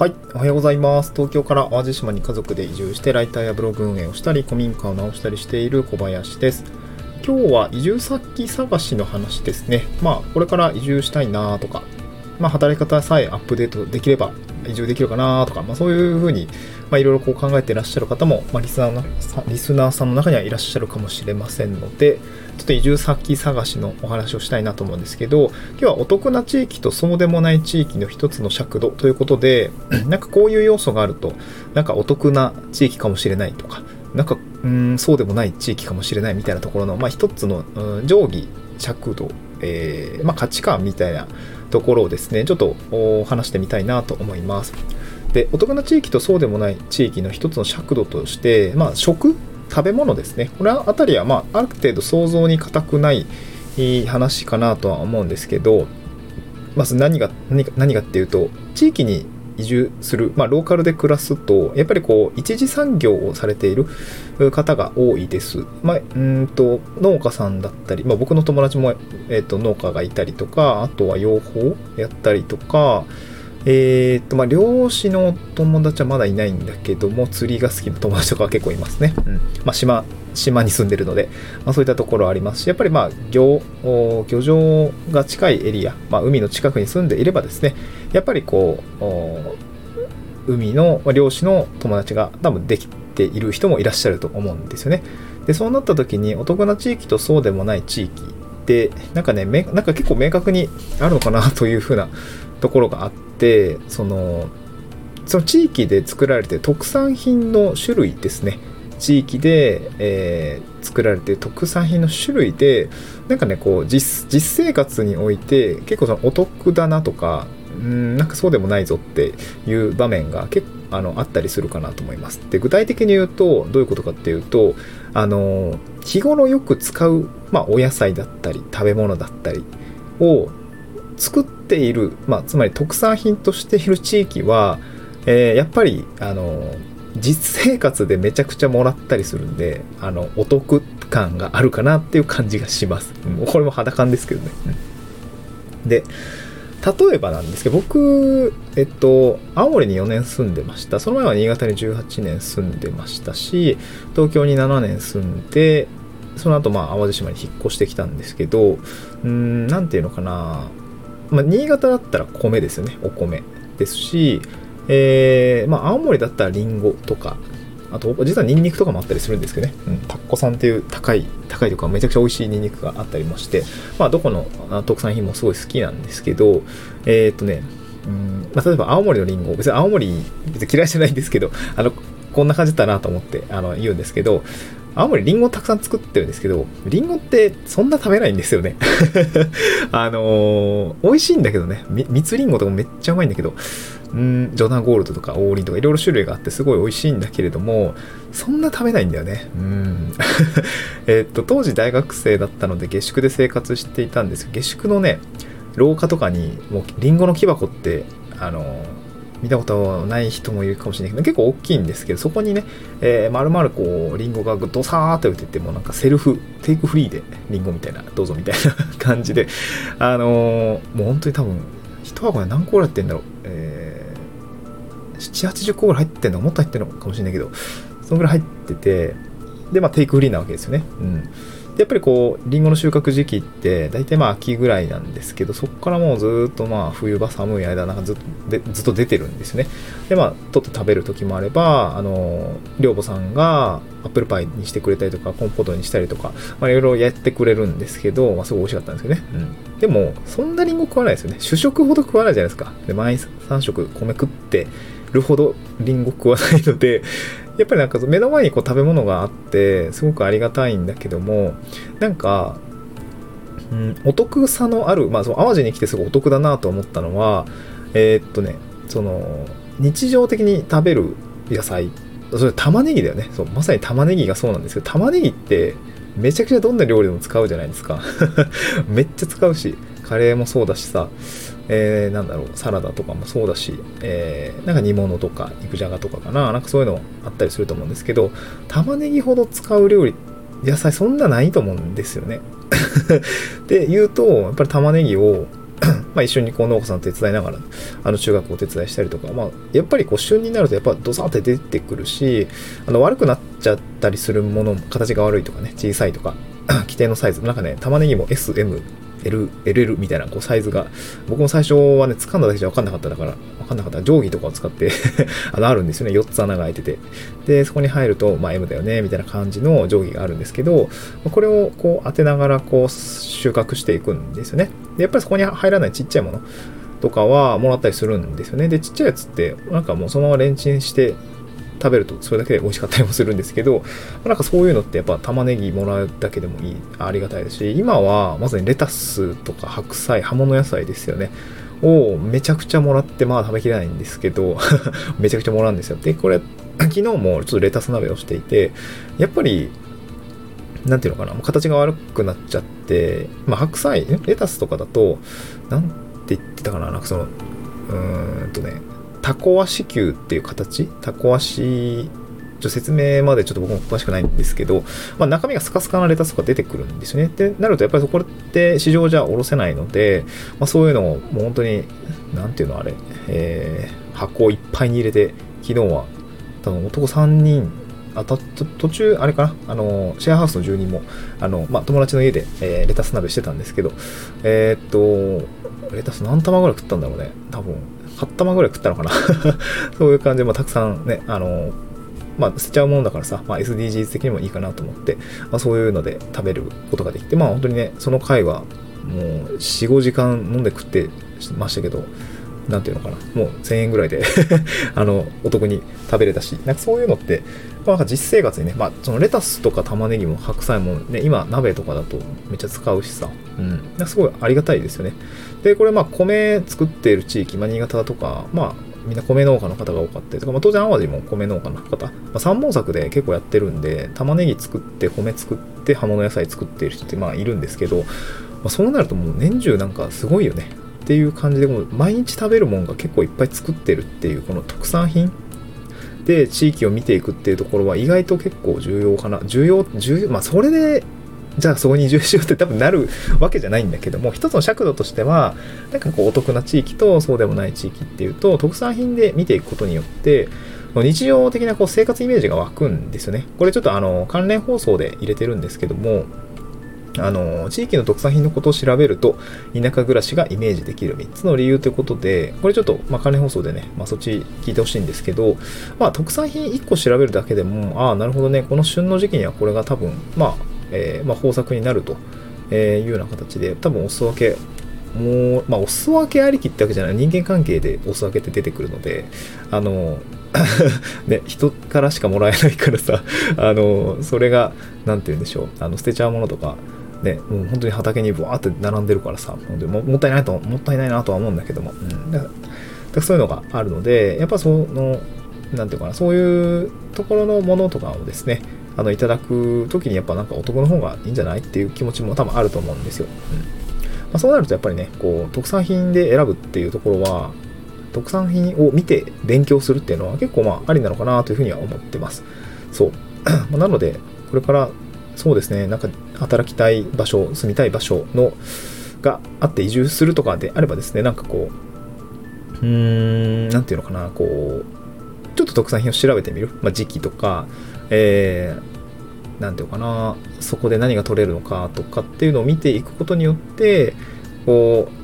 はい、おはようございます。東京から淡路島に家族で移住してライターやブログ運営をしたり、古民家を直したりしている小林です。今日は移住先探しの話ですね。まあ、これから移住したいなとか、まあ、働き方さえアップデートできれば移住できるかなとか、まあ、そういうふうに、まあ、いろいろこう考えていらっしゃる方も、まあ、リスナーのリスナーさんの中にはいらっしゃるかもしれませんので、ちょっと移住先探しのお話をしたいなと思うんですけど、今日はお得な地域とそうでもない地域の一つの尺度ということで、なんかこういう要素があると、なんかお得な地域かもしれないとか、なんか、うん、そうでもない地域かもしれないみたいなところの、まあ、一つの、うん、定規、尺度、えーまあ、価値観みたいなところをですね、ちょっと話してみたいなと思います。で、お得な地域とそうでもない地域の一つの尺度として、まあ、食食べ物ですね。これあたりは、まあ、ある程度想像に難くない話かなとは思うんですけど、まず何が、何が、何がっていうと、地域に移住する、まあ、ローカルで暮らすと、やっぱりこう、一次産業をされている方が多いです。まあ、うんと、農家さんだったり、まあ、僕の友達も、えっ、と、農家がいたりとか、あとは養蜂やったりとか、えー、っと、まあ、漁師の友達はまだいないんだけども、釣りが好きな友達とかは結構いますね。うん。まあ、島、島に住んでるので、まあ、そういったところありますし、やっぱりまあ、漁、漁場が近いエリア、まあ、海の近くに住んでいればですね、やっぱりこう、海の漁師の友達が多分できている人もいらっしゃると思うんですよね。で、そうなった時に、お得な地域とそうでもない地域って、なんかね、なんか結構明確にあるのかなというふうなところがあってそのその地域で作られて特産品の種類ですね地域で、えー、作られて特産品の種類でなんかねこう実実生活において結構そのお得だなとかうんなんかそうでもないぞっていう場面が結構あのあったりするかなと思います。で具体的に言うとどういうことかっていうとあの日頃よく使う、まあ、お野菜だったり食べ物だったりを作っている、まあ、つまり特産品としている地域は、えー、やっぱりあの実生活でめちゃくちゃもらったりするんであのお得感があるかなっていう感じがします。う、これも肌感ですけどね。で例えばなんですけど僕、えっと、青森に4年住んでましたその前は新潟に18年住んでましたし東京に7年住んでその後まあ淡路島に引っ越してきたんですけどうん何ていうのかなまあ、新潟だったら米ですよね。お米ですし、えーまあ、青森だったらりんごとかあと実はニンニクとかもあったりするんですけどね、うん、タッコさんっていう高い高いとかめちゃくちゃ美味しいニンニクがあったりもして、まあ、どこの特産品もすごい好きなんですけどえー、っとねうんまあ、例えば青森のりんご別に青森別に嫌いじゃないんですけどあのこんな感じだなと思ってあの言うんですけど青森りんごたくさん作ってるんですけど、りんごってそんな食べないんですよね。あのー、美味しいんだけどね、蜜りんごとかめっちゃうまいんだけどう、んジョナゴールドとかオーリンとかいろいろ種類があってすごい美味しいんだけれども、そんな食べないんだよね。うん。えっと、当時大学生だったので下宿で生活していたんですけど、下宿のね、廊下とかにもうりんごの木箱って、あのー見たことない人もいるかもしれないけど、結構大きいんですけど、そこにね、えー、丸々こう、リンゴがドサーって置いてって、もうなんかセルフ、テイクフリーでリンゴみたいな、どうぞみたいな感じで、あのー、もう本当に多分、一箱で何個ぐらい入ってんだろう、えー、7、80個ぐらい入ってんのもっと入ってんのかもしれないけど、そのぐらい入ってて、で、まあ、テイクフリーなわけですよね。うん。やっぱりこう、リンゴの収穫時期って、大体まあ秋ぐらいなんですけど、そこからもうずっとまあ冬場寒い間、なんかずっと出てるんですね。で、まあ、取って食べる時もあれば、あの、寮母さんがアップルパイにしてくれたりとか、コンポートにしたりとか、まあいろいろやってくれるんですけど、まあすごい美味しかったんですよね。うん。でも、そんなリンゴ食わないですよね。主食ほど食わないじゃないですか。で、毎3食米食ってるほどリンゴ食わないので、やっぱりなんか目の前にこう食べ物があってすごくありがたいんだけどもなんか、うん、お得さのあるまあその淡路に来てすごいお得だなと思ったのはえー、っとねその日常的に食べる野菜それ玉ねぎだよね。そうまさに玉ねぎがそうなんですけど玉ねぎってめちゃくちゃどんな料理でも使うじゃないですか。めっちゃ使うしカレーもそうだしさ。えー、なんだろう、サラダとかもそうだし、えー、なんか煮物とか肉じゃがとかかな、なんかそういうのあったりすると思うんですけど、玉ねぎほど使う料理、野菜そんなないと思うんですよね。で言うと、やっぱり玉ねぎを まあ一緒にこう農家さん手伝いながら、あの中学をお手伝いしたりとか、まあやっぱりこう旬になるとやっぱドサーって出てくるし、あの悪くなっちゃったりするものも、形が悪いとかね、小さいとか、規定のサイズ、なんかね、玉ねぎも S、M、L、LL みたいなこうサイズが、僕も最初はね、掴んだだけじゃ分かんなかっただから、分かんなかった定規とかを使って あの、あるんですよね。4つ穴が開いてて。で、そこに入ると、まあ M だよね、みたいな感じの定規があるんですけど、これをこう当てながらこう収穫していくんですよね。で、やっぱりそこに入らないちっちゃいものとかはもらったりするんですよね。で、ちっちゃいやつって、なんかもうそのままレンチンして食べるとそれだけで美味しかったりもするんですけど、なんかそういうのってやっぱ玉ねぎもらうだけでもいい、ありがたいですし、今はまさにレタスとか白菜、葉物野菜ですよね。をめちゃくちゃもらって、まあ食べきれないんですけど、めちゃくちゃもらうんですよ。で、これ、昨日もちょっとレタス鍋をしていて、やっぱり、なんていうのかな、形が悪くなっちゃって、まあ白菜、レタスとかだと、なんて言ってたかな、なんかその、うーんとね、タコ足球っていう形？タコ足ちょ説明までちょっと僕も詳しくないんですけど、まあ、中身がスカスカなレタスとか出てくるんですよね。ってなると、やっぱりそこって市場じゃおろせないので、まあ、そういうのをもう本当に、なんていうのあれ、えー、箱をいっぱいに入れて、昨日は多分男3人、あた途中、あれかな、あのシェアハウスの住人も、あのまあ、友達の家で、えー、レタス鍋してたんですけど、えー、っと、レタス何玉ぐらい食ったんだろうね、多分。8玉ぐらい食ったのかな。そういう感じで、まあ、たくさんね、あの、まあ、捨てちゃうものだからさ、まあ、SDGs 的にもいいかなと思って、まあ、そういうので食べることができて、まあ、本当にね、その回は、もう、4、5時間飲んで食ってましたけど、なんていうのかな、もう1000円ぐらいで あの、お得に食べれたし、なんかそういうのって、まあ、実生活にね、まあ、そのレタスとか玉ねぎも白菜もね、今鍋とかだとめっちゃ使うしさ、うん、なんかすごいありがたいですよね。で、これまあ米作っている地域、まあ、新潟だとか、まあみんな米農家の方が多かったりとか、まあ、当然淡路も米農家の方、まあ、三本作で結構やってるんで、玉ねぎ作って、米作って、葉物野菜作っている人ってまあいるんですけど、まあ、そうなるともう年中なんかすごいよね。っていう感じで、もう毎日食べるもんが結構いっぱい作ってるっていう、この特産品で地域を見ていくっていうところは意外と結構重要かな。重要、重要、まあそれでじゃあそこに移住しようって多分なるわけじゃないんだけども、一つの尺度としては、なんかこうお得な地域とそうでもない地域っていうと、特産品で見ていくことによって、日常的なこう生活イメージが湧くんですよね。これちょっとあの関連放送で入れてるんですけども、あの地域の特産品のことを調べると田舎暮らしがイメージできる3つの理由ということでこれちょっと、まあ、関連放送でね、まあ、そっち聞いてほしいんですけど、まあ、特産品1個調べるだけでもああなるほどねこの旬の時期にはこれが多分まあ、えー、まあ、豊作になるというような形で多分お裾分けもう、まあ、お裾分けありきってわけじゃない人間関係でお裾分けって出てくるのであの ね、人からしかもらえないからさ、あの、それが、なんて言うんでしょう、あの捨てちゃうものとか、ね、もう本当に畑にブワーって並んでるからさ、本当にももったいないと、もったいないなとは思うんだけども、うん、だからそういうのがあるので、やっぱその、なんていうかな、そういうところのものとかをですね、あのいただく時にやっぱなんかお得の方がいいんじゃないっていう気持ちも多分あると思うんですよ。うんまあ、そうなるとやっぱりね、こう特産品で選ぶっていうところは、特産品を見て勉強するっていうのは結構まあありなのかなというふうには思ってます。そう。なので、これからそうですね、なんか働きたい場所、住みたい場所のがあって移住するとかであればですね、なんかこう、うーん、なんていうのかな、こう、ちょっと特産品を調べてみる？まあ、時期とか、えー、ていうのかな、そこで何が取れるのかとかっていうのを見ていくことによって、こう、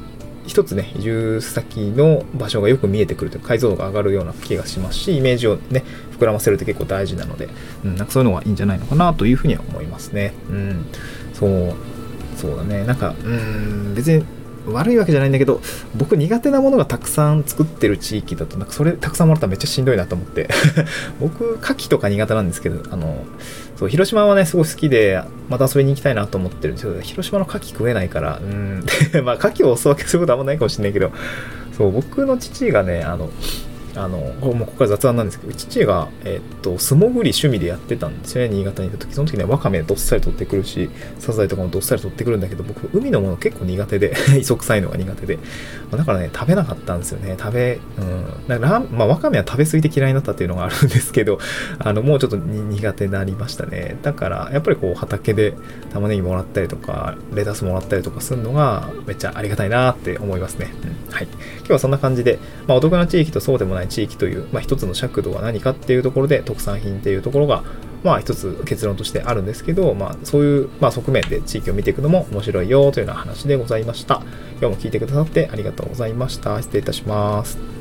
一つね、移住先の場所がよく見えてくるという解像度が上がるような気がしますし、イメージをね、膨らませるって結構大事なので、うん、なんかそういうのがいいんじゃないのかなというふうには思いますね。うん、そう、そうだね。なんか、うん、別に悪いわけじゃないんだけど、僕苦手なものがたくさん作ってる地域だと、なんかそれたくさんもらったらめっちゃしんどいなと思って。僕、牡蠣とか苦手なんですけど、あの、そう、広島はね、すごい好きで、また遊びに行きたいなと思ってるんですけど、広島の牡蠣食えないから、うん、まあ、牡蠣をお裾分けすることあんまないかもしんないけど、そう、僕の父がね、あの、あの、こもここから雑談なんですけど、父が、えっと、素潜り趣味でやってたんですよね、新潟にいた時。その時にはワカメどっさり取ってくるし、サザエとかもどっさり取ってくるんだけど、僕、海のもの結構苦手で、磯臭いのが苦手で。だからね、食べなかったんですよね。食べ、うん。だからまあ、ワカメは食べ過ぎて嫌いになったっていうのがあるんですけど、あの、もうちょっと苦手になりましたね。だから、やっぱりこう、畑で玉ねぎもらったりとか、レタスもらったりとかするのが、めっちゃありがたいなって思いますね。うん。はい。今日はそんな感じで、まあ、お得な地域とそうでもない地域という、まあ、一つの尺度は何かっていうところで、特産品っていうところが、まあ一つ結論としてあるんですけど、まあそういう、まあ、側面で地域を見ていくのも面白いよというような話でございました。今日も聞いてくださってありがとうございました。失礼いたします。